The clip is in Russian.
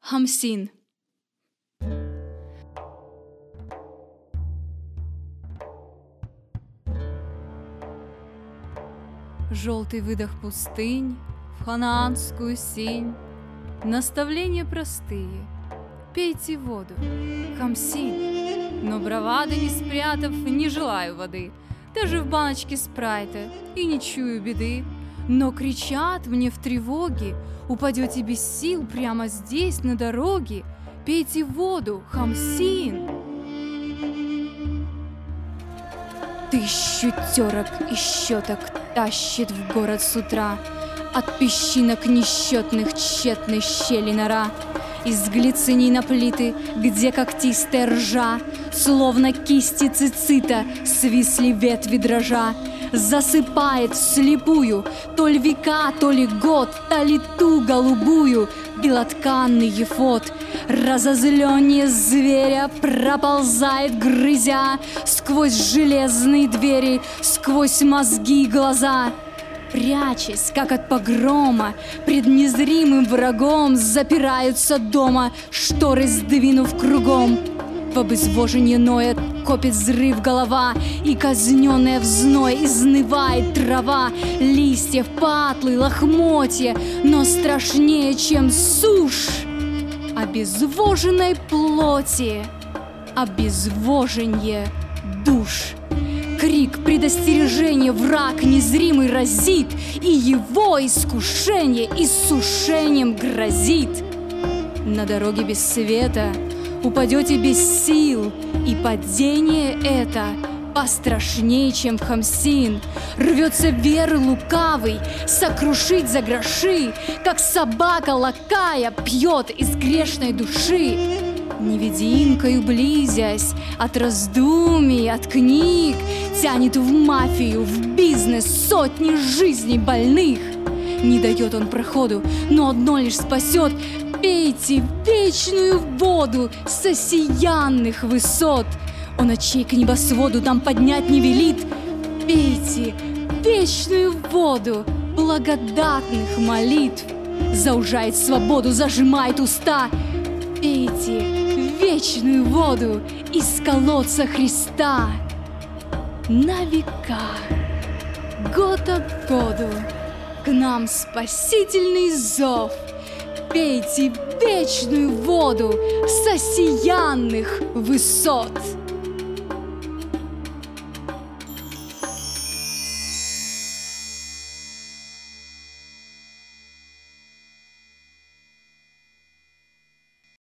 Хамсин. Желтый выдох пустынь в ханаанскую синь. Наставления простые. Пейте воду, хамсин. Но бравады не спрятав, не желаю воды. Даже в баночке спрайта и не чую беды. Но кричат мне в тревоге, упадете без сил прямо здесь, на дороге. Пейте воду, хамсин. Тысячу терок и щеток тащит в город с утра От песчинок несчетных тщетной щели нора Из глициней на плиты, где когтистая ржа Словно кисти цицита свисли ветви дрожа. Засыпает вслепую То ли века, то ли год, то ли ту голубую Белотканный ефот. Разозленнее зверя проползает, грызя Сквозь железные двери, сквозь мозги и глаза Прячась, как от погрома, пред незримым врагом Запираются дома, шторы сдвинув кругом. В обезвожении ноет, копит взрыв голова, И казненная в зной изнывает трава, Листьев, патлы, лохмотья, но страшнее, чем сушь обезвоженной плоти, обезвоженье душ. Крик предостережения враг незримый разит, И его искушение иссушением грозит. На дороге без света упадете без сил, И падение это пострашнее, чем в Хамсин. Рвется веры лукавый, сокрушить за гроши, Как собака лакая пьет из грешной души. Невидимкою близясь от раздумий, от книг, Тянет в мафию, в бизнес сотни жизней больных. Не дает он проходу, но одно лишь спасет Пейте вечную воду с осиянных высот — он очей к небосводу нам поднять не велит. Пейте вечную воду благодатных молитв. Заужает свободу, зажимает уста. Пейте вечную воду из колодца Христа. На века, год от году, к нам спасительный зов. Пейте вечную воду с осиянных высот.